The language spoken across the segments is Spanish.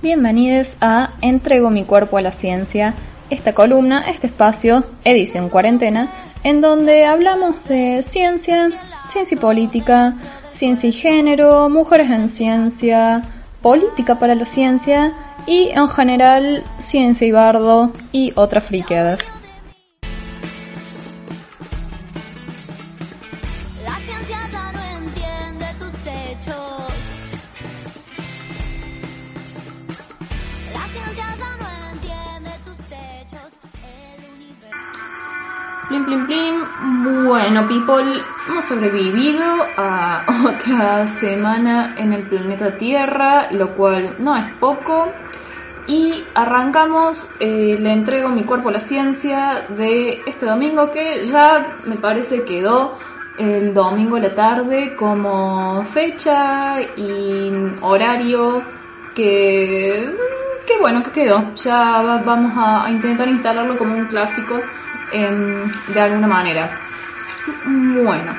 Bienvenidos a Entrego mi cuerpo a la ciencia, esta columna, este espacio, edición cuarentena, en donde hablamos de ciencia, ciencia y política, ciencia y género, mujeres en ciencia, política para la ciencia y en general ciencia y bardo y otras friqueadas. Plim, plim. Bueno, people, hemos sobrevivido a otra semana en el planeta Tierra, lo cual no es poco. Y arrancamos, eh, le entrego mi cuerpo a la ciencia de este domingo que ya me parece quedó el domingo a la tarde como fecha y horario que, que bueno, que quedó. Ya vamos a intentar instalarlo como un clásico de alguna manera. Bueno,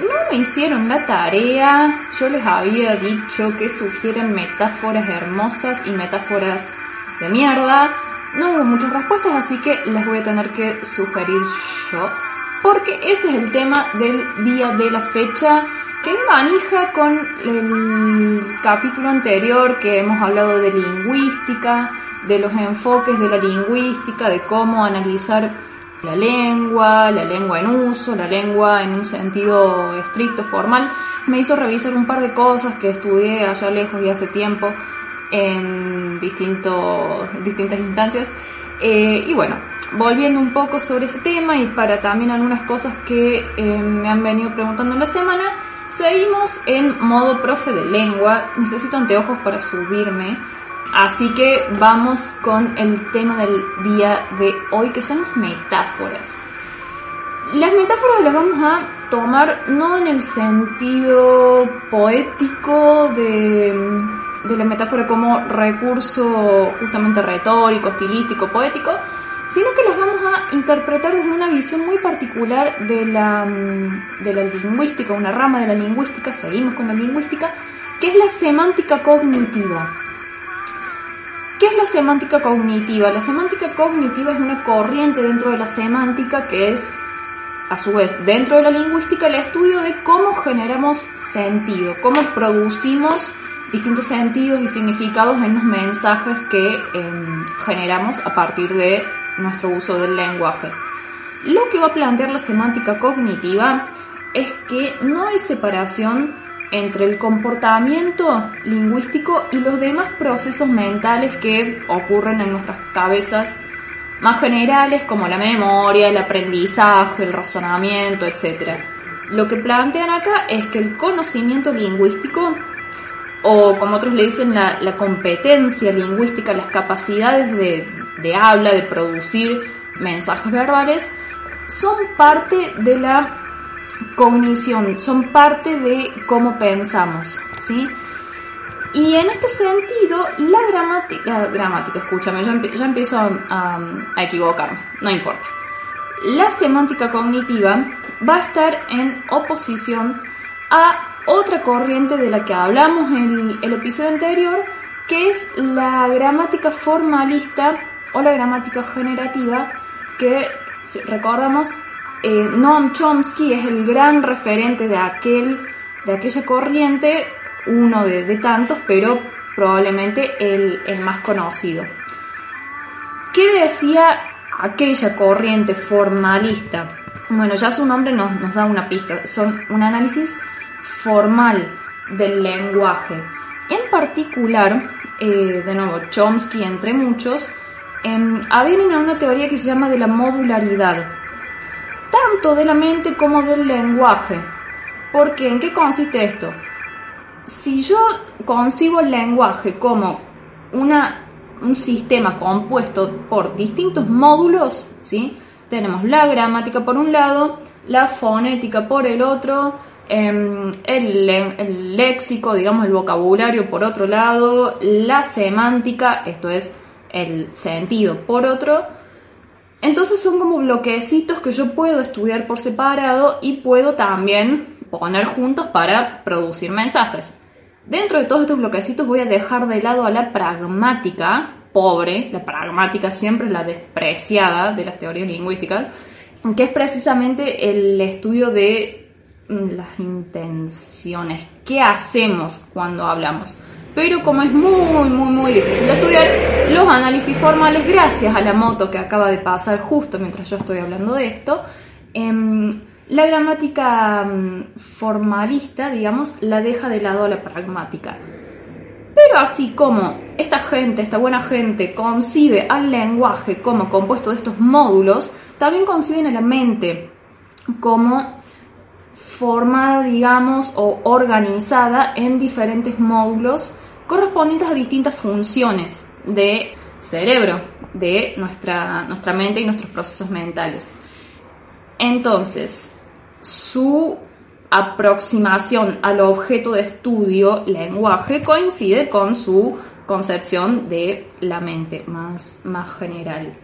no me hicieron la tarea, yo les había dicho que sugieren metáforas hermosas y metáforas de mierda. No hubo muchas respuestas, así que les voy a tener que sugerir yo. Porque ese es el tema del día de la fecha que manija con el capítulo anterior que hemos hablado de lingüística, de los enfoques de la lingüística, de cómo analizar la lengua, la lengua en uso, la lengua en un sentido estricto, formal, me hizo revisar un par de cosas que estudié allá lejos y hace tiempo en distintos, distintas instancias. Eh, y bueno, volviendo un poco sobre ese tema y para también algunas cosas que eh, me han venido preguntando en la semana, seguimos en modo profe de lengua. Necesito anteojos para subirme Así que vamos con el tema del día de hoy, que son las metáforas. Las metáforas las vamos a tomar no en el sentido poético de, la metáfora como recurso justamente retórico, estilístico, poético, sino que las vamos a interpretar desde una visión muy particular de la, de la lingüística, una rama de la lingüística, seguimos con la lingüística, que es la semántica cognitiva. ¿Qué es la semántica cognitiva? La semántica cognitiva es una corriente dentro de la semántica que es, a su vez, dentro de la lingüística, el estudio de cómo generamos sentido, cómo producimos distintos sentidos y significados en los mensajes que em, generamos a partir de nuestro uso del lenguaje. Lo que va a plantear la semántica cognitiva es que no hay separación entre el comportamiento lingüístico y los demás procesos mentales que ocurren en nuestras cabezas más generales como la memoria, el aprendizaje, el razonamiento, etc. Lo que plantean acá es que el conocimiento lingüístico, o como otros le dicen la, competencia lingüística, las capacidades de, de habla, de producir mensajes verbales, son parte de la cognición, son parte de cómo pensamos, ¿sí? Y en este sentido, la gramática, gramática, escúchame, yo, empiezo a, a, equivocarme, no importa. La semántica cognitiva va a estar en oposición a otra corriente de la que hablamos en el episodio anterior, que es la gramática formalista o la gramática generativa, que recordamos eh, Noam Chomsky es el gran referente de, aquel, de aquella corriente, uno de, tantos, pero probablemente el, más conocido. ¿Qué decía aquella corriente formalista? Bueno, ya su nombre nos, da una pista, son un análisis formal del lenguaje. En particular, eh, de nuevo, Chomsky entre muchos, eh, una teoría que se llama de la modularidad tanto de la mente como del lenguaje. Porque ¿en qué consiste esto? Si yo concibo el lenguaje como una, un sistema compuesto por distintos módulos, ¿sí? tenemos la gramática por un lado, la fonética por el otro, em, el, el, léxico, digamos el vocabulario por otro lado, la semántica, esto es el sentido por otro, entonces son como bloquecitos que yo puedo estudiar por separado y puedo también poner juntos para producir mensajes. Dentro de todos estos bloquecitos voy a dejar de lado a la pragmática, pobre, la pragmática siempre es la despreciada de las teorías lingüísticas, que es precisamente el estudio de mm, las intenciones, qué hacemos cuando hablamos. Pero como es muy, muy, muy difícil de estudiar, los análisis formales, gracias a la moto que acaba de pasar justo mientras yo estoy hablando de esto, em, la gramática mm, formalista, digamos, la deja de lado a la pragmática. Pero así como esta gente, esta buena gente, concibe al lenguaje como compuesto de estos módulos, también conciben a la mente como formada, digamos, o organizada en diferentes módulos correspondientes a distintas funciones de cerebro, de nuestra, nuestra mente y nuestros procesos mentales. Entonces, su aproximación al objeto de estudio, lenguaje, coincide con su concepción de la mente más, más general.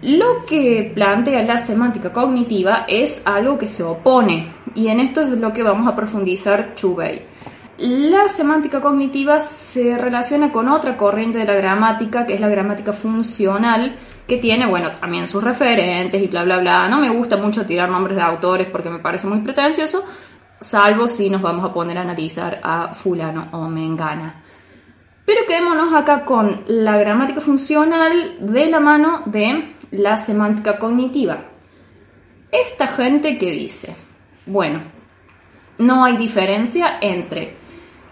Lo que plantea la semántica cognitiva es algo que se opone, y en esto es lo que vamos a profundizar Chubey. La semántica cognitiva se relaciona con otra corriente de la gramática, que es la gramática funcional, que tiene, bueno, también sus referentes y bla, bla, bla. No me gusta mucho tirar nombres de autores porque me parece muy pretencioso, salvo si nos vamos a poner a analizar a fulano o mengana. Pero quedémonos acá con la gramática funcional de la mano de la semántica cognitiva. Esta gente que dice, bueno, no hay diferencia entre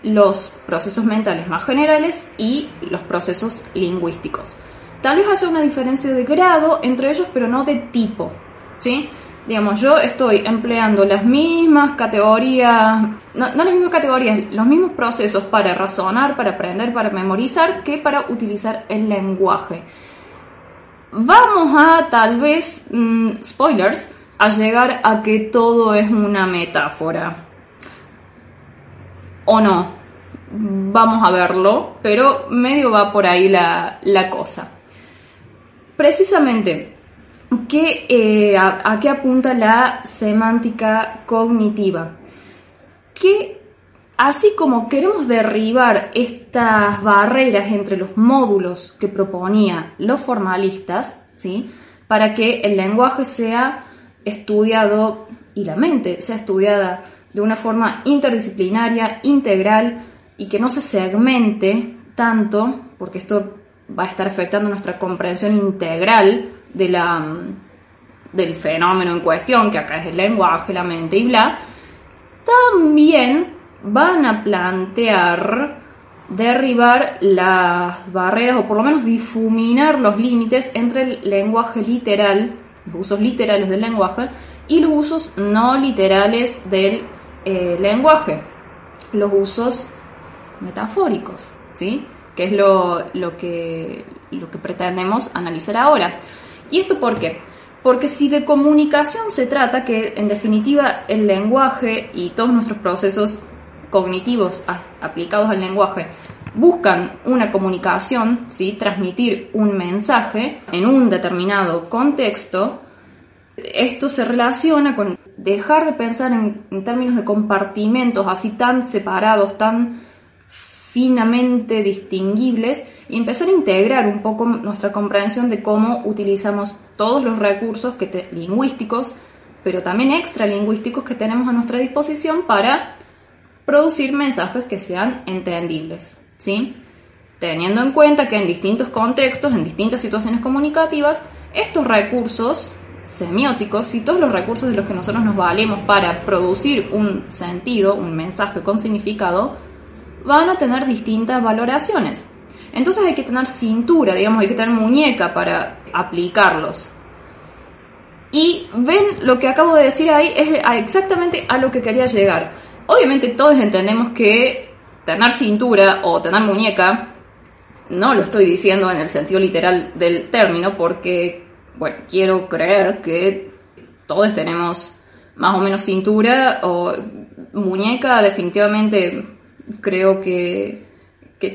los procesos mentales más generales y los procesos lingüísticos. Tal vez haya una diferencia de grado entre ellos, pero no de tipo, ¿sí? Digamos, yo estoy empleando las mismas categorías, no, no las mismas categorías, los mismos procesos para razonar, para aprender, para memorizar, que para utilizar el lenguaje. Vamos a, tal vez, mm, spoilers, a llegar a que todo es una metáfora. ¿O no? Vamos a verlo, pero medio va por ahí la, la cosa precisamente, ¿qué, a, a, qué apunta la semántica cognitiva? Que así como queremos derribar estas barreras entre los módulos que proponía los formalistas, ¿sí? para que el lenguaje sea estudiado y la mente sea estudiada de una forma interdisciplinaria, integral y que no se segmente tanto, porque esto va a estar afectando nuestra comprensión integral de la, mm, del fenómeno en cuestión, que acá es el lenguaje, la mente y bla, también van a plantear derribar las barreras o por lo menos difuminar los límites entre el lenguaje literal, los usos literales del lenguaje, y los usos no literales del eh, lenguaje, los usos metafóricos, ¿sí? que es lo, que, lo que pretendemos analizar ahora. ¿Y esto por qué? Porque si de comunicación se trata, que en definitiva el lenguaje y todos nuestros procesos cognitivos aplicados al lenguaje buscan una comunicación, ¿sí? transmitir un mensaje en un determinado contexto, esto se relaciona con dejar de pensar en, términos de compartimentos así tan separados, tan finamente distinguibles y empezar a integrar un poco nuestra comprensión de cómo utilizamos todos los recursos que lingüísticos, pero también extralingüísticos que tenemos a nuestra disposición para producir mensajes que sean entendibles, ¿sí? Teniendo en cuenta que en distintos contextos, en distintas situaciones comunicativas, estos recursos semióticos y todos los recursos de los que nosotros nos valemos para producir un sentido, un mensaje con significado, van a tener distintas valoraciones. Entonces hay que tener cintura, digamos, hay que tener muñeca para aplicarlos. Y ven lo que acabo de decir ahí es exactamente a lo que quería llegar. Obviamente todos entendemos que tener cintura o tener muñeca, no lo estoy diciendo en el sentido literal del término, porque, bueno, quiero creer que todos tenemos más o menos cintura o muñeca definitivamente creo que,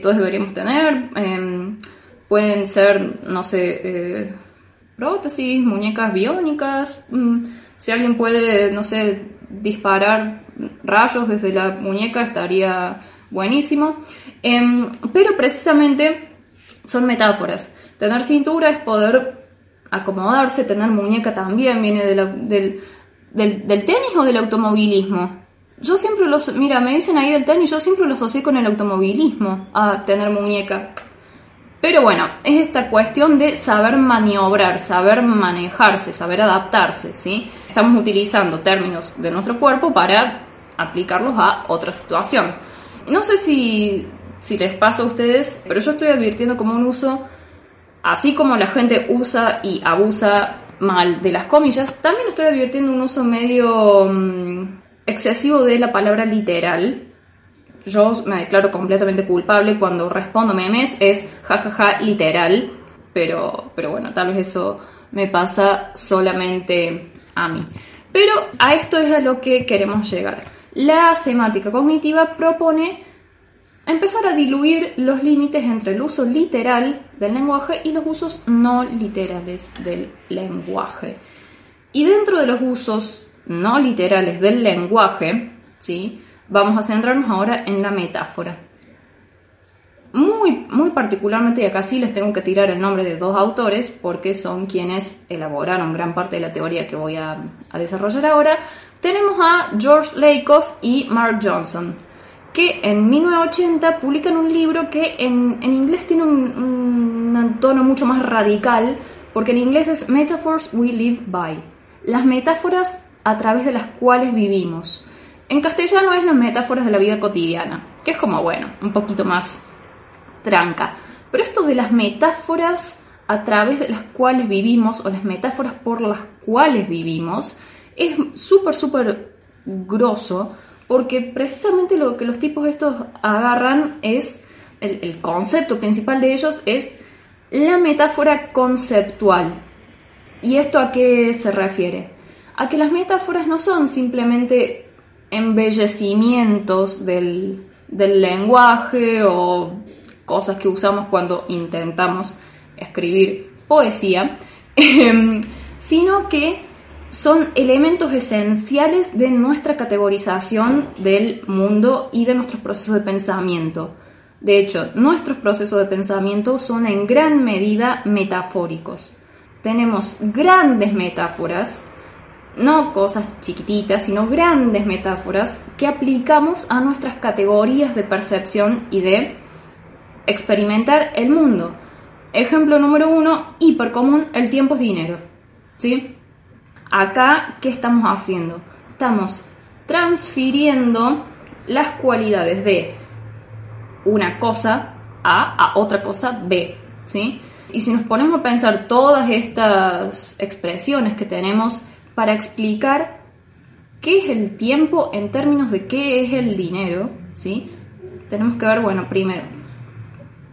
todos deberíamos tener. Em, pueden ser, no sé, eh, prótesis, muñecas biónicas. Mm, si alguien puede, no sé, disparar rayos desde la muñeca estaría buenísimo. Em, pero precisamente son metáforas. Tener cintura es poder acomodarse, tener muñeca también viene del, del, tenis o del automovilismo. Yo siempre los, mira, me dicen ahí del tenis, yo siempre lo asocié con el automovilismo, a tener muñeca. Pero bueno, es esta cuestión de saber maniobrar, saber manejarse, saber adaptarse, ¿sí? Estamos utilizando términos de nuestro cuerpo para aplicarlos a otra situación. No sé si, si les pasa a ustedes, pero yo estoy advirtiendo como un uso, así como la gente usa y abusa mal de las comillas, también estoy advirtiendo un uso medio mm, excesivo de la palabra literal. Yo me declaro completamente culpable cuando respondo memes, es jajaja literal, pero, pero bueno, tal vez eso me pasa solamente a mí. Pero a esto es a lo que queremos llegar. La semántica cognitiva propone empezar a diluir los límites entre el uso literal del lenguaje y los usos no literales del lenguaje. Y dentro de los usos no literales del lenguaje, ¿sí? vamos a centrarnos ahora en la metáfora. Muy, muy particularmente, y acá sí les tengo que tirar el nombre de dos autores porque son quienes elaboraron gran parte de la teoría que voy a, desarrollar ahora, tenemos a George Lakoff y Mark Johnson que en 1980 publican un libro que en, inglés tiene un, un, tono mucho más radical, porque en inglés es Metaphors We Live By, las metáforas a través de las cuales vivimos. En castellano es las metáforas de la vida cotidiana, que es como, bueno, un poquito más tranca. Pero esto de las metáforas a través de las cuales vivimos, o las metáforas por las cuales vivimos, es súper, súper grosso, porque precisamente lo que los tipos estos agarran es, el, concepto principal de ellos es la metáfora conceptual. ¿Y esto a qué se refiere? A que las metáforas no son simplemente embellecimientos del, del lenguaje o cosas que usamos cuando intentamos escribir poesía, em, sino que son elementos esenciales de nuestra categorización del mundo y de nuestros procesos de pensamiento. De hecho, nuestros procesos de pensamiento son en gran medida metafóricos. Tenemos grandes metáforas, no cosas chiquititas, sino grandes metáforas que aplicamos a nuestras categorías de percepción y de experimentar el mundo. Ejemplo número uno, hipercomún, el tiempo es dinero. ¿Sí? Acá, ¿qué estamos haciendo? Estamos transfiriendo las cualidades de una cosa A a otra cosa B, ¿sí? Y si nos ponemos a pensar todas estas expresiones que tenemos para explicar qué es el tiempo en términos de qué es el dinero, ¿sí? Tenemos que ver, bueno, primero,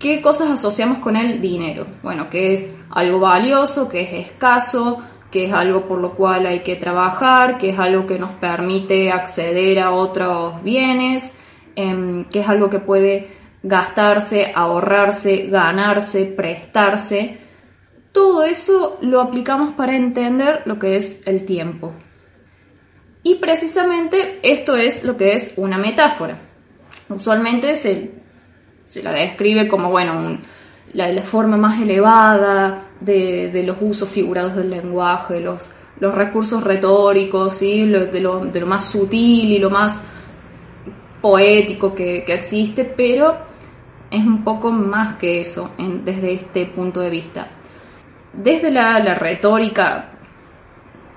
¿qué cosas asociamos con el dinero? Bueno, que es algo valioso, que es escaso, que es algo por lo cual hay que trabajar, que es algo que nos permite acceder a otros bienes, em, que es algo que puede gastarse, ahorrarse, ganarse, prestarse. Todo eso lo aplicamos para entender lo que es el tiempo. Y precisamente esto es lo que es una metáfora. Usualmente se, se la describe como, bueno, la forma más elevada de, los usos figurados del lenguaje, los, los recursos retóricos, ¿sí? de, lo, más sutil y lo más poético que, existe, pero es un poco más que eso desde este punto de vista. Desde la, retórica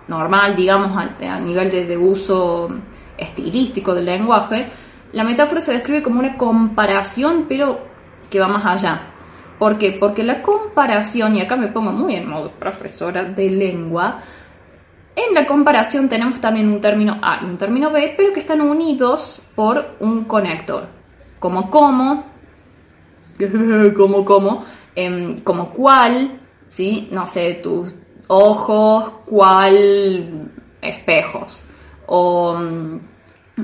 normal, digamos, a, nivel de, de, uso estilístico del lenguaje, la metáfora se describe como una comparación, pero que va más allá. ¿Por qué? Porque la comparación, y acá me pongo muy en modo profesora de lengua, en la comparación tenemos también un término A y un término B, pero que están unidos por un conector. Como como, como como, em, como cuál, ¿sí? No sé, tus ojos, cuál espejos. O mm,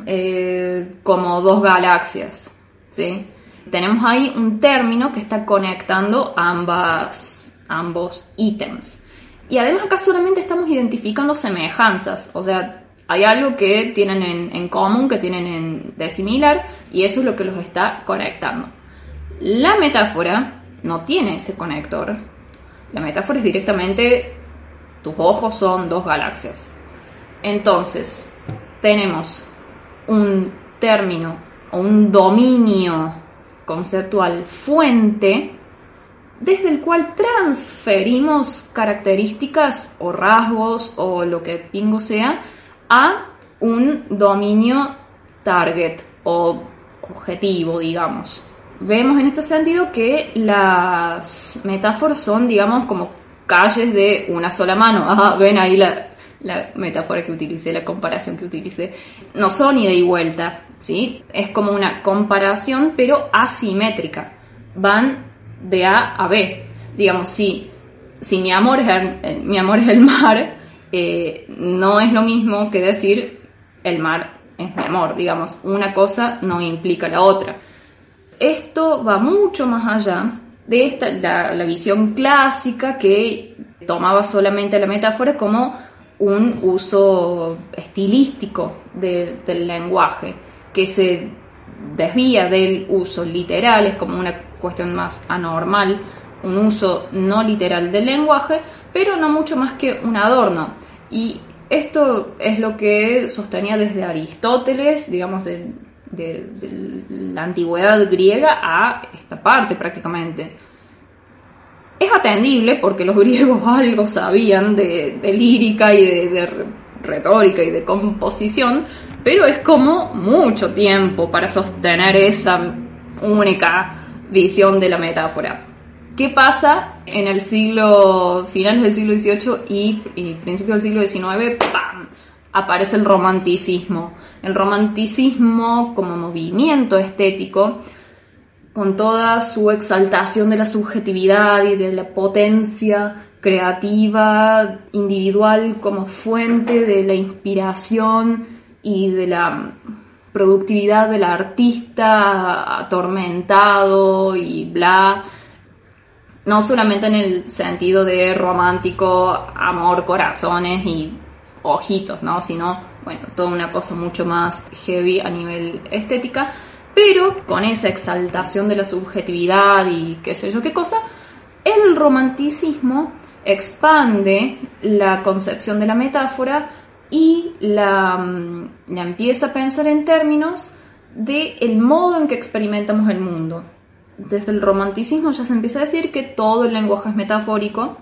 eh, como dos galaxias, ¿sí? Tenemos ahí un término que está conectando ambas, ambos ítems. Y además acá solamente estamos identificando semejanzas, o sea, Hay algo que tienen en, en común, que tienen en, de similar, y eso es lo que los está conectando. La metáfora no tiene ese conector. La metáfora es directamente tus ojos son dos galaxias. Entonces, tenemos un término o un dominio conceptual fuente desde el cual transferimos características o rasgos o lo que pingo sea a un dominio target o objetivo, digamos. Vemos en este sentido que las metáforas son, digamos, como calles de una sola mano. Ajá, ven ahí la, la metáfora que utilicé, la comparación que utilicé. No son ida y vuelta, ¿sí? Es como una comparación, pero asimétrica. Van de A a B. Digamos, si, si mi, amor es el, eh, mi amor es el mar, eh, no es lo mismo que decir el mar es mi amor. Digamos, una cosa no implica la otra. Esto va mucho más allá de esta, la, visión clásica que tomaba solamente la metáfora como un uso estilístico del lenguaje, que se desvía del uso literal, es como una cuestión más anormal, un uso no literal del lenguaje, pero no mucho más que un adorno. Y esto es lo que sostenía desde Aristóteles, digamos, de, la antigüedad griega a esta parte prácticamente. Es atendible porque los griegos algo sabían de, lírica y de retórica y de composición, pero es como mucho tiempo para sostener esa única visión de la metáfora. ¿Qué pasa en el siglo, finales del siglo XVIII y, y principios del siglo XIX? ¡Pam! Aparece el romanticismo. El romanticismo como movimiento estético, con toda su exaltación de la subjetividad y de la potencia creativa, individual, como fuente de la inspiración y de la productividad del artista atormentado y bla. No solamente en el sentido de romántico, amor, corazones y ojitos, ¿no? Sino, bueno, toda una cosa mucho más heavy a nivel estética, pero con esa exaltación de la subjetividad y qué sé yo qué cosa, el romanticismo expande la concepción de la metáfora y la, mm, empieza a pensar en términos de el modo en que experimentamos el mundo. Desde el romanticismo ya se empieza a decir que todo el lenguaje es metafórico,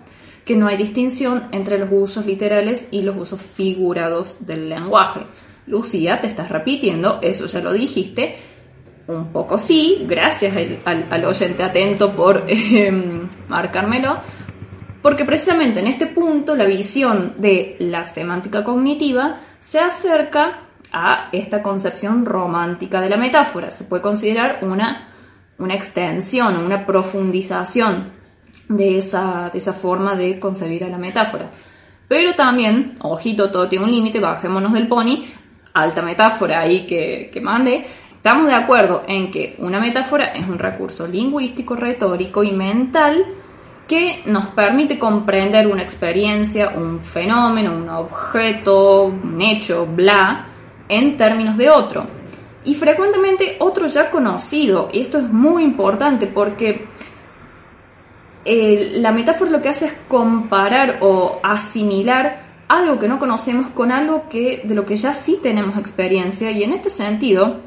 que no hay distinción entre los usos literales y los usos figurados del lenguaje. Lucía, te estás repitiendo, eso ya lo dijiste. Un poco sí, gracias al, oyente atento por em, marcármelo, porque precisamente en este punto la visión de la semántica cognitiva se acerca a esta concepción romántica de la metáfora. Se puede considerar una, una extensión, una profundización de esa, de esa forma de concebir a la metáfora. Pero también, ojito, todo tiene un límite, bajémonos del pony, alta metáfora ahí que, que mande. Estamos de acuerdo en que una metáfora es un recurso lingüístico, retórico y mental que nos permite comprender una experiencia, un fenómeno, un objeto, un hecho, bla, en términos de otro. Y frecuentemente otro ya conocido. Y esto es muy importante porque eh, la metáfora lo que hace es comparar o asimilar algo que no conocemos con algo que, de lo que ya sí tenemos experiencia. Y en este sentido,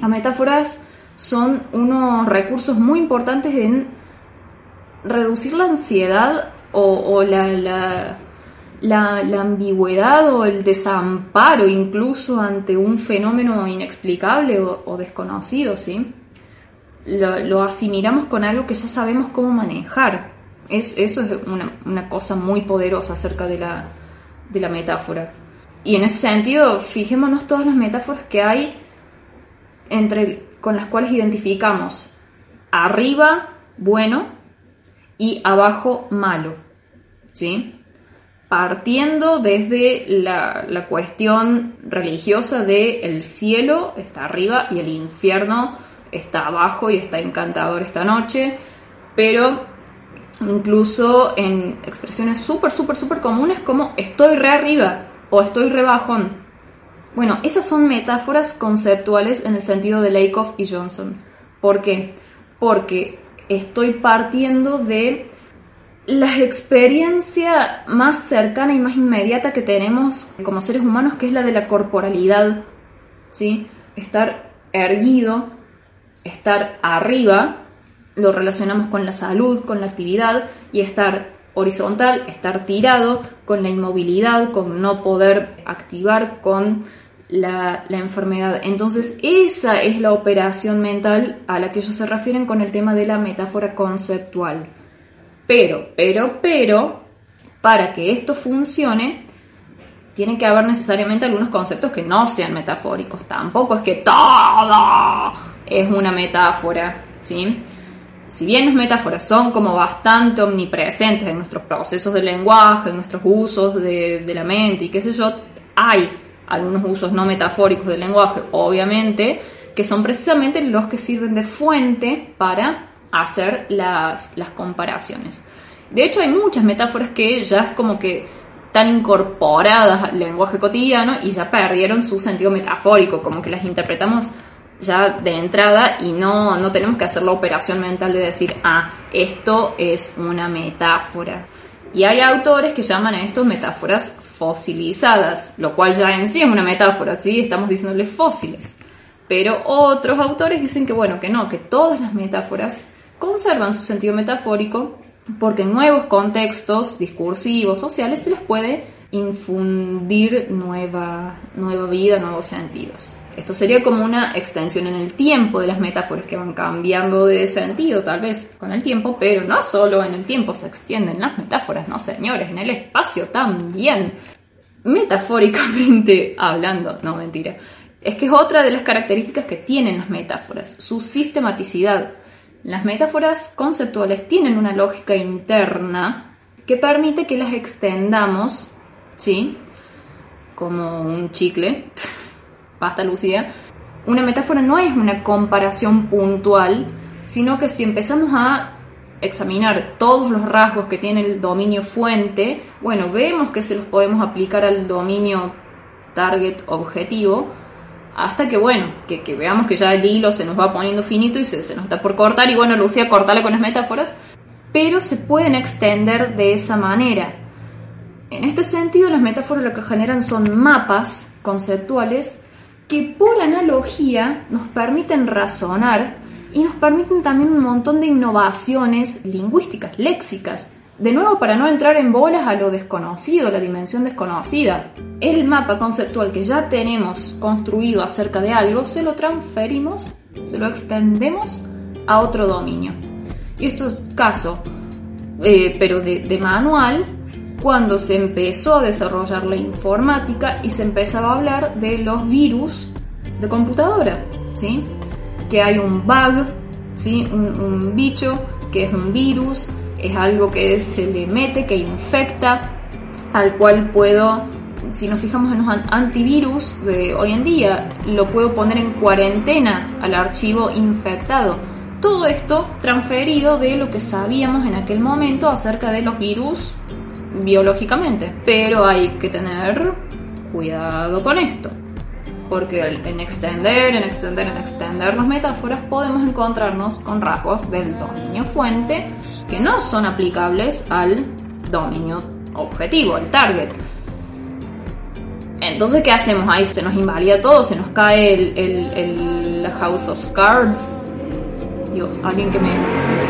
las metáforas son unos recursos muy importantes en reducir la ansiedad o, la, ambigüedad o el desamparo incluso ante un fenómeno inexplicable o, desconocido, ¿sí? Lo, asimilamos con algo que ya sabemos cómo manejar. Es, eso es una, cosa muy poderosa acerca de la, de la metáfora. Y en ese sentido, fijémonos todas las metáforas que hay entre, con las cuales identificamos arriba, bueno, y abajo malo, ¿sí? Partiendo desde la, cuestión religiosa de el cielo está arriba y el infierno está abajo y está encantador esta noche, pero incluso en expresiones súper, súper, súper comunes como estoy re arriba o estoy re bajón, Bueno, esas son metáforas conceptuales en el sentido de Lakoff y Johnson. ¿Por qué? Porque estoy partiendo de la experiencia más cercana y más inmediata que tenemos como seres humanos, que es la de la corporalidad, ¿sí? Estar erguido, estar arriba, lo relacionamos con la salud, con la actividad, y estar horizontal, estar tirado, con la inmovilidad, con no poder activar, con la, enfermedad. Entonces, esa es la operación mental a la que ellos se refieren con el tema de la metáfora conceptual. Pero, pero, pero, para que esto funcione, tiene que haber necesariamente algunos conceptos que no sean metafóricos. Tampoco es que todo es una metáfora, ¿sí? Si bien las metáforas son como bastante omnipresentes en nuestros procesos de lenguaje, en nuestros usos de, de la mente y qué sé yo, hay algunos usos no metafóricos del lenguaje, obviamente, que son precisamente los que sirven de fuente para hacer las, las comparaciones. De hecho, hay muchas metáforas que ya es como que están incorporadas al lenguaje cotidiano y ya perdieron su sentido metafórico, como que las interpretamos ya de entrada y no, no tenemos que hacer la operación mental de decir, ah, esto es una metáfora. Y hay autores que llaman a esto metáforas fosilizadas, lo cual ya en sí es una metáfora, ¿sí? Estamos diciéndole fósiles. Pero otros autores dicen que bueno, que no, que todas las metáforas conservan su sentido metafórico porque en nuevos contextos discursivos, sociales, se les puede infundir nueva, nueva vida, nuevos sentidos. Esto sería como una extensión en el tiempo de las metáforas que van cambiando de sentido tal vez con el tiempo, pero no solo en el tiempo se extienden las metáforas, no señores, en el espacio también. Metafóricamente hablando, no mentira. Es que es otra de las características que tienen las metáforas, su sistematicidad. Las metáforas conceptuales tienen una lógica interna que permite que las extendamos, ¿sí? Como un chicle, basta Lucía, una metáfora no es una comparación puntual, sino que si empezamos a examinar todos los rasgos que tiene el dominio fuente, bueno, vemos que se los podemos aplicar al dominio target objetivo, hasta que, bueno, que, veamos que ya el hilo se nos va poniendo finito y se, nos está por cortar, y bueno, Lucía, cortale con las metáforas, pero se pueden extender de esa manera. En este sentido, las metáforas lo que generan son mapas conceptuales que por analogía nos permiten razonar y nos permiten también un montón de innovaciones lingüísticas, léxicas. De nuevo, para no entrar en bolas a lo desconocido, la dimensión desconocida. El mapa conceptual que ya tenemos construido acerca de algo, se lo transferimos, se lo extendemos a otro dominio. Y esto es caso, eh, pero de manual, cuando se empezó a desarrollar la informática y se empezaba a hablar de los virus de computadora, ¿sí? Que hay un bug, ¿sí? Un, bicho que es un virus, es algo que se le mete, que infecta, al cual puedo, si nos fijamos en los antivirus de hoy en día, lo puedo poner en cuarentena al archivo infectado. Todo esto transferido de lo que sabíamos en aquel momento acerca de los virus biológicamente, pero hay que tener cuidado con esto, porque en extender, en extender, en extender las metáforas podemos encontrarnos con rasgos del dominio fuente que no son aplicables al dominio objetivo, al target. Entonces, ¿qué hacemos ahí? Se nos invalida todo, se nos cae el, el, House of Cards, Dios, alguien que me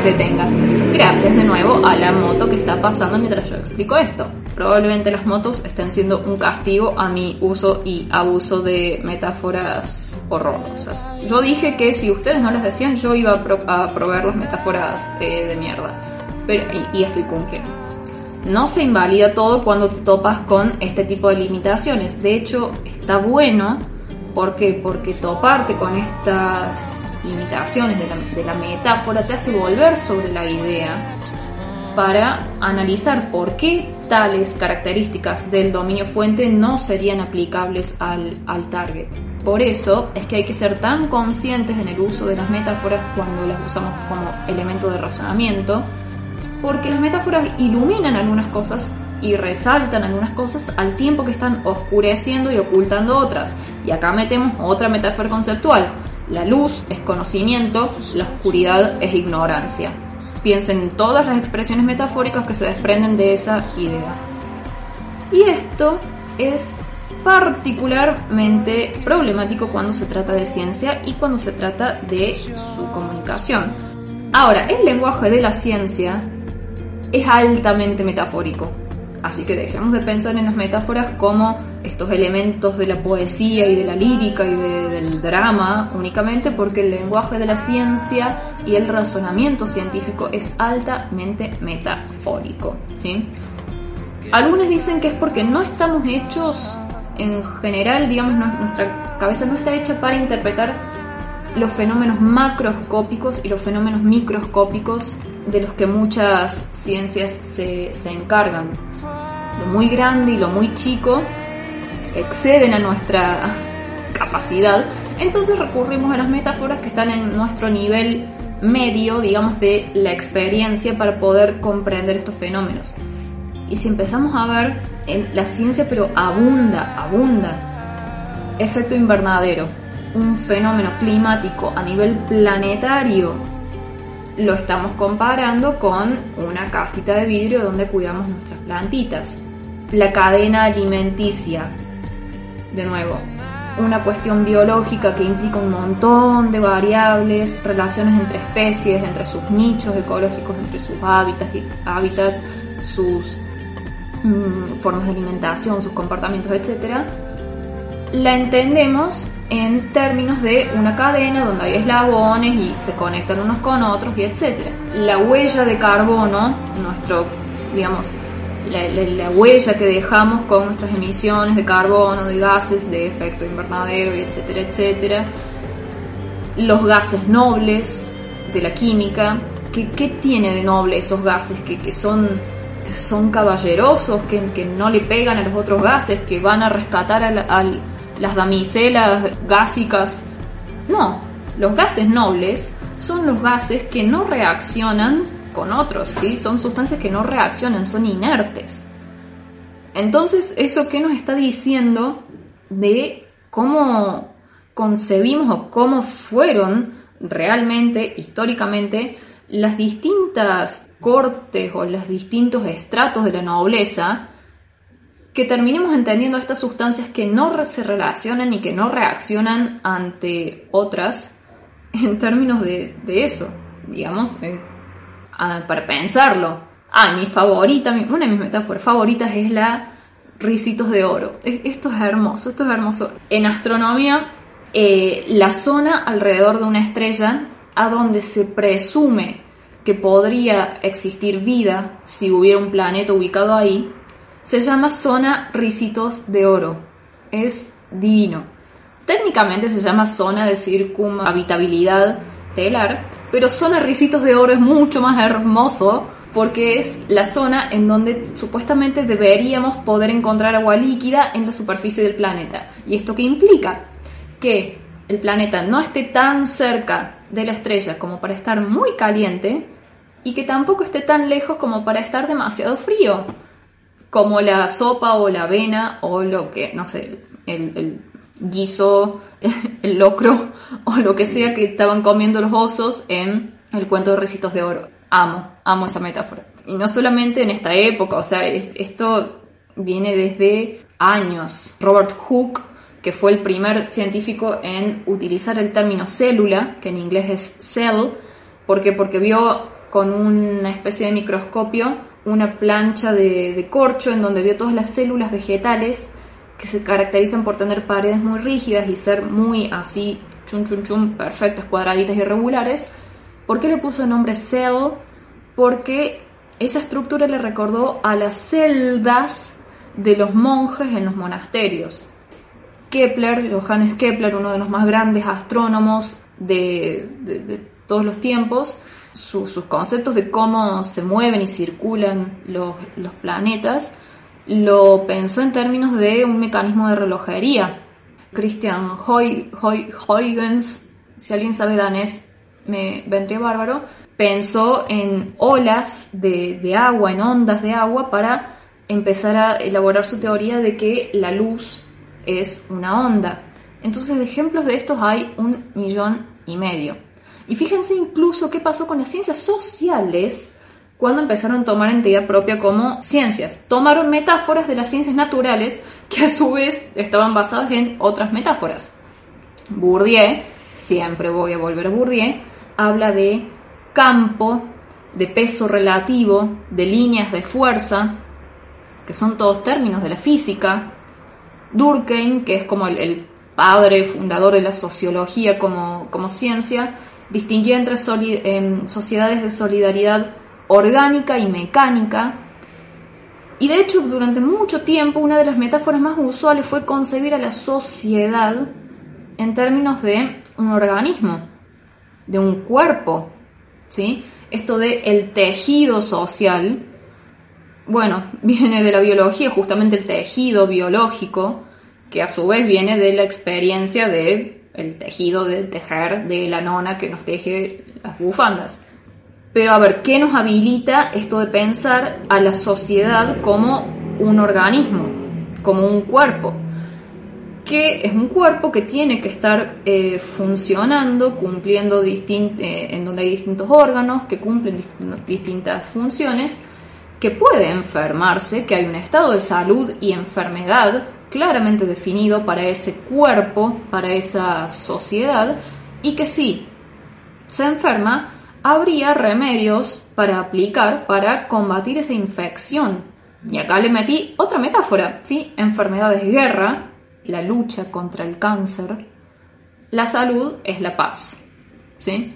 detenga. Gracias de nuevo a la moto que está pasando mientras yo explico esto. Probablemente las motos estén siendo un castigo a mi uso y abuso de metáforas horrorosas. Yo dije que si ustedes no las decían, yo iba a, probar las metáforas eh, de mierda. Pero, y, y estoy cumpliendo. No se invalida todo cuando te topas con este tipo de limitaciones. De hecho, está bueno. ¿Por qué? Porque toparte con estas limitaciones de la, metáfora te hace volver sobre la idea para analizar por qué tales características del dominio fuente no serían aplicables al, al, target. Por eso es que hay que ser tan conscientes en el uso de las metáforas cuando las usamos como elemento de razonamiento, porque las metáforas iluminan algunas cosas y resaltan algunas cosas al tiempo que están oscureciendo y ocultando otras. Y acá metemos otra metáfora conceptual. La luz es conocimiento, la oscuridad es ignorancia. Piensen en todas las expresiones metafóricas que se desprenden de esa idea. Y esto es particularmente problemático cuando se trata de ciencia y cuando se trata de su comunicación. Ahora, el lenguaje de la ciencia es altamente metafórico. Así que dejemos de pensar en las metáforas como estos elementos de la poesía y de la lírica y del drama únicamente porque el lenguaje de la ciencia y el razonamiento científico es altamente metafórico. ¿sí? Algunos dicen que es porque no estamos hechos en general, digamos, nuestra cabeza no está hecha para interpretar los fenómenos macroscópicos y los fenómenos microscópicos de los que muchas ciencias se, se encargan. Lo muy grande y lo muy chico exceden a nuestra capacidad, entonces recurrimos a las metáforas que están en nuestro nivel medio, digamos, de la experiencia para poder comprender estos fenómenos. Y si empezamos a ver, en la ciencia pero abunda, abunda. Efecto invernadero, un fenómeno climático a nivel planetario. Lo estamos comparando con una casita de vidrio donde cuidamos nuestras plantitas. La cadena alimenticia, de nuevo, una cuestión biológica que implica un montón de variables, relaciones entre especies, entre sus nichos ecológicos, entre sus hábitats, hábitat, sus Mm, formas de alimentación, sus comportamientos, etc., la entendemos en términos de una cadena donde hay eslabones y se conectan unos con otros y etc. La huella de carbono, nuestro, digamos, la, huella que dejamos con nuestras emisiones de carbono, de gases, de efecto invernadero y etcétera, etcétera. Los gases nobles de la química, ¿qué, qué tiene de noble esos gases que, que son son caballerosos, que, que, no le pegan a los otros gases, que van a rescatar a, las damiselas gásicas. No, los gases nobles son los gases que no reaccionan con otros, ¿sí? son sustancias que no reaccionan, son inertes. Entonces, ¿eso qué nos está diciendo de cómo concebimos o cómo fueron realmente, históricamente, las distintas cortes o los distintos estratos de la nobleza, que terminemos entendiendo estas sustancias que no se relacionan y que no reaccionan ante otras en términos de, eso, digamos, eh, para pensarlo. Ah, mi favorita, una de mis metáforas favoritas es la risitos de oro. Esto es hermoso, esto es hermoso. En astronomía, eh, la zona alrededor de una estrella a donde se presume que podría existir vida si hubiera un planeta ubicado ahí, se llama zona Ricitos de Oro. Es divino. Técnicamente se llama zona de circunhabitabilidad telar, pero zona Ricitos de Oro es mucho más hermoso porque es la zona en donde supuestamente deberíamos poder encontrar agua líquida en la superficie del planeta. ¿Y esto qué implica? Que el planeta no esté tan cerca de la estrella como para estar muy caliente, y que tampoco esté tan lejos como para estar demasiado frío, como la sopa o la avena o lo que, no sé, el, guiso, el locro o lo que sea que estaban comiendo los osos en el cuento de Recitos de Oro. Amo, amo esa metáfora. Y no solamente en esta época, o sea, esto viene desde años. Robert Hooke, que fue el primer científico en utilizar el término célula, que en inglés es cell, ¿por Porque vio con una especie de microscopio una plancha de, corcho en donde vio todas las células vegetales que se caracterizan por tener paredes muy rígidas y ser muy así, chum chum chum, perfectas, cuadraditas y regulares. ¿Por qué le puso el nombre cell? Porque esa estructura le recordó a las celdas de los monjes en los monasterios. Kepler, Johannes Kepler, uno de los más grandes astrónomos de todos los tiempos, sus conceptos de cómo se mueven y circulan los, planetas, lo pensó en términos de un mecanismo de relojería. Christian Huygens, si alguien sabe danés, me vendría bárbaro, pensó en olas de, agua, en ondas de agua para empezar a elaborar su teoría de que la luz es una onda. Entonces, de ejemplos de estos hay un millón y medio. Y fíjense incluso qué pasó con las ciencias sociales cuando empezaron a tomar entidad propia como ciencias. Tomaron metáforas de las ciencias naturales que a su vez estaban basadas en otras metáforas. Bourdieu, siempre voy a volver a Bourdieu, habla de campo, de peso relativo, de líneas de fuerza, que son todos términos de la física. Durkheim, que es como el, padre fundador de la sociología como, como ciencia, distinguía entre sociedades de solidaridad orgánica y mecánica. Y de hecho, durante mucho tiempo, una de las metáforas más usuales fue concebir a la sociedad en términos de un organismo, de un cuerpo, ¿sí? Esto de el tejido social, bueno, viene de la biología, justamente el tejido biológico, que a su vez viene de la experiencia de el tejido de tejer de la nona que nos teje las bufandas. Pero a ver, ¿qué nos habilita esto de pensar a la sociedad como un organismo, como un cuerpo? Que es un cuerpo que tiene que estar eh, funcionando, cumpliendo eh, en donde hay distintos órganos que cumplen distintas funciones, que puede enfermarse, que hay un estado de salud y enfermedad claramente definido para ese cuerpo, para esa sociedad, y que si se enferma, habría remedios para aplicar para combatir esa infección. Y acá le metí otra metáfora, ¿sí? Enfermedades de guerra, la lucha contra el cáncer, la salud es la paz, ¿sí?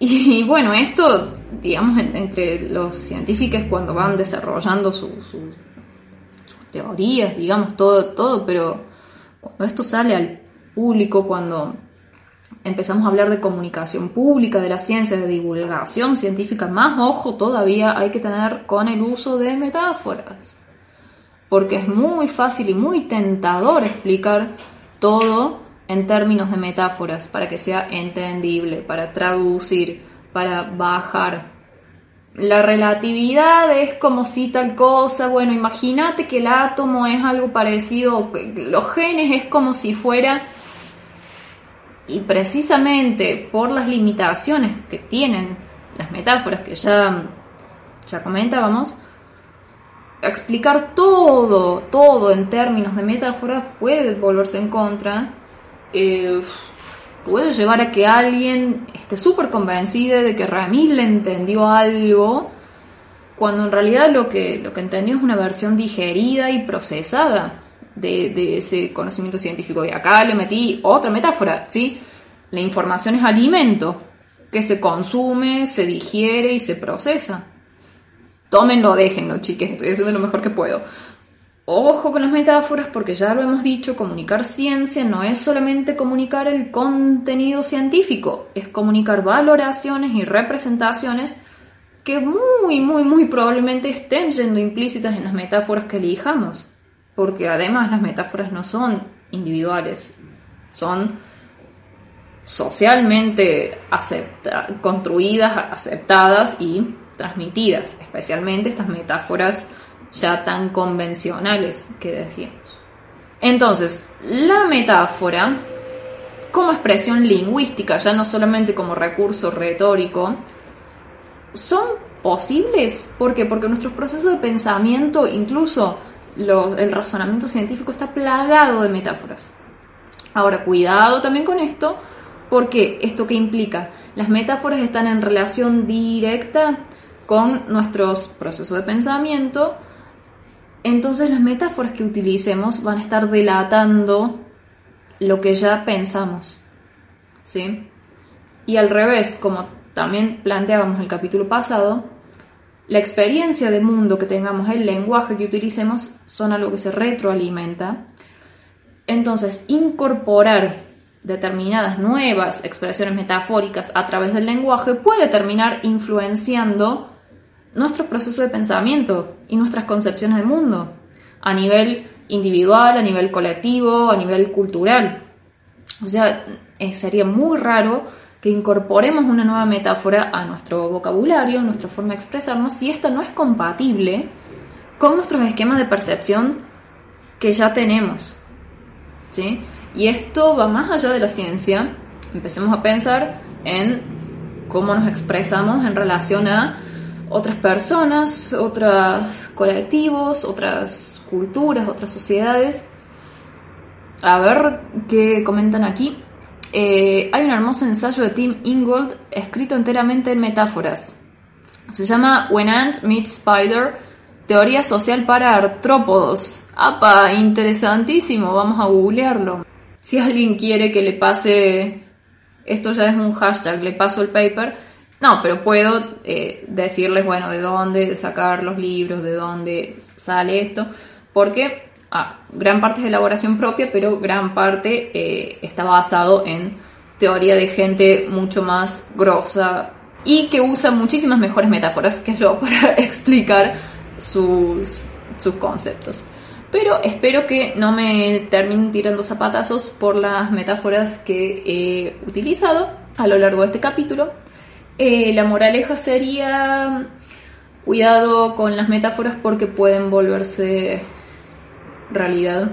Y, bueno, esto, digamos, entre los científicos cuando van desarrollando sus teorías, digamos, todo, todo, pero cuando esto sale al público, cuando empezamos a hablar de comunicación pública, de la ciencia, de divulgación científica, más ojo todavía hay que tener con el uso de metáforas. Porque es muy fácil y muy tentador explicar todo en términos de metáforas para que sea entendible, para traducir, para bajar. La relatividad es como si tal cosa, bueno, imagínate que el átomo es algo parecido, los genes es como si fuera y precisamente por las limitaciones que tienen las metáforas que ya, ya comentábamos, explicar todo, todo en términos de metáforas puede volverse en contra, eh, puede llevar a que alguien esté súper convencido de que Ramil le entendió algo, cuando en realidad lo que, lo que entendió es una versión digerida y procesada de, ese conocimiento científico. Y acá le metí otra metáfora, ¿sí? La información es alimento que se consume, se digiere y se procesa. Tómenlo, déjenlo, chiques, estoy haciendo lo mejor que puedo. Ojo con las metáforas porque ya lo hemos dicho, comunicar ciencia no es solamente comunicar el contenido científico, es comunicar valoraciones y representaciones que muy, muy, muy probablemente estén yendo implícitas en las metáforas que elijamos porque además las metáforas no son individuales, son socialmente construidas, aceptadas y transmitidas, especialmente estas metáforas ya tan convencionales que decíamos. Entonces, la metáfora como expresión lingüística, ya no solamente como recurso retórico, son posibles. ¿Por qué? Porque nuestros procesos de pensamiento, incluso el razonamiento científico está plagado de metáforas. Ahora, cuidado también con esto, porque esto que implica, las metáforas están en relación directa con nuestros procesos de pensamiento, entonces las metáforas que utilicemos van a estar delatando lo que ya pensamos. ¿Sí? Y al revés, como también planteábamos el capítulo pasado, la experiencia de mundo que tengamos, el lenguaje que utilicemos, son algo que se retroalimenta. Entonces, incorporar determinadas nuevas expresiones metafóricas a través del lenguaje puede terminar influenciando nuestro proceso de pensamiento y nuestras concepciones del mundo, a nivel individual, a nivel colectivo, a nivel cultural. O sea, eh, sería muy raro que incorporemos una nueva metáfora a nuestro vocabulario, nuestra forma de expresarnos, si esta no es compatible con nuestros esquemas de percepción que ya tenemos. ¿sí? Y esto va más allá de la ciencia. Empecemos a pensar en cómo nos expresamos en relación a otras personas, otros colectivos, otras culturas, otras sociedades. A ver qué comentan aquí. Eh, hay un hermoso ensayo de Tim Ingold escrito enteramente en metáforas. Se llama When Ant Meets Spider, Teoría Social para Artrópodos. ¡Apa! Interesantísimo, vamos a googlearlo. Si alguien quiere que le pase, esto ya es un hashtag, le paso el paper. No, pero puedo eh, decirles, bueno, de dónde sacar los libros, de dónde sale esto, porque ah, gran parte es de elaboración propia, pero gran parte eh, está basado en teoría de gente mucho más grosa y que usa muchísimas mejores metáforas que yo para explicar sus, sus conceptos. Pero espero que no me terminen tirando zapatazos por las metáforas que he utilizado a lo largo de este capítulo. Eh, la moraleja sería cuidado con las metáforas porque pueden volverse realidad.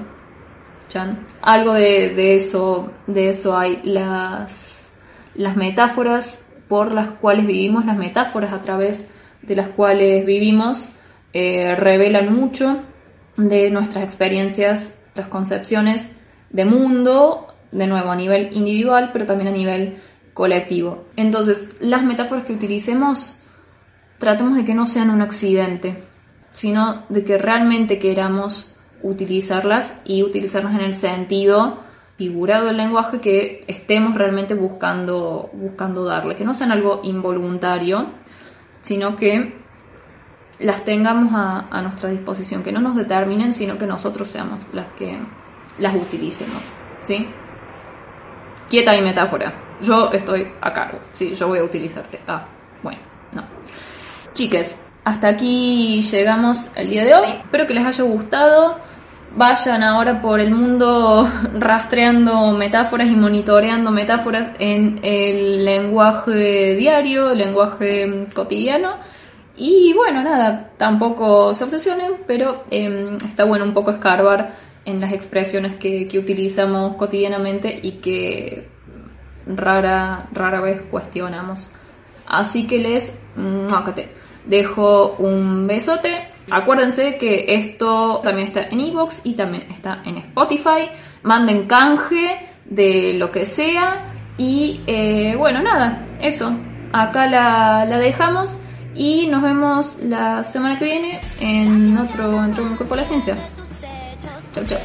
Algo de, eso, de eso hay. Las, las metáforas por las cuales vivimos, las metáforas a través de las cuales vivimos, eh, revelan mucho de nuestras experiencias, nuestras concepciones de mundo, de nuevo a nivel individual, pero también a nivel colectivo. Entonces, las metáforas que utilicemos, tratemos de que no sean un accidente, sino de que realmente queramos utilizarlas y utilizarlas en el sentido figurado del lenguaje que estemos realmente buscando, buscando darle, que no sean algo involuntario, sino que las tengamos a, nuestra disposición, que no nos determinen, sino que nosotros seamos las que las utilicemos. ¿Sí? Quieta mi metáfora. Yo estoy a cargo. Sí, yo voy a utilizarte. Ah, bueno, no. Chiques, hasta aquí llegamos el día de hoy. Espero que les haya gustado. Vayan ahora por el mundo rastreando metáforas y monitoreando metáforas en el lenguaje diario, el lenguaje cotidiano y bueno, nada, tampoco se obsesionen, pero em, está bueno un poco escarbar en las expresiones que, utilizamos cotidianamente y que rara, rara vez cuestionamos. Así que les dejo un besote. Acuérdense que esto también está en Evox y también está en Spotify. Manden canje de lo que sea. Y eh, bueno, nada, eso. Acá la, la dejamos. Y nos vemos la semana que viene en otro, en Cuerpo de la Ciencia. Chau, chau.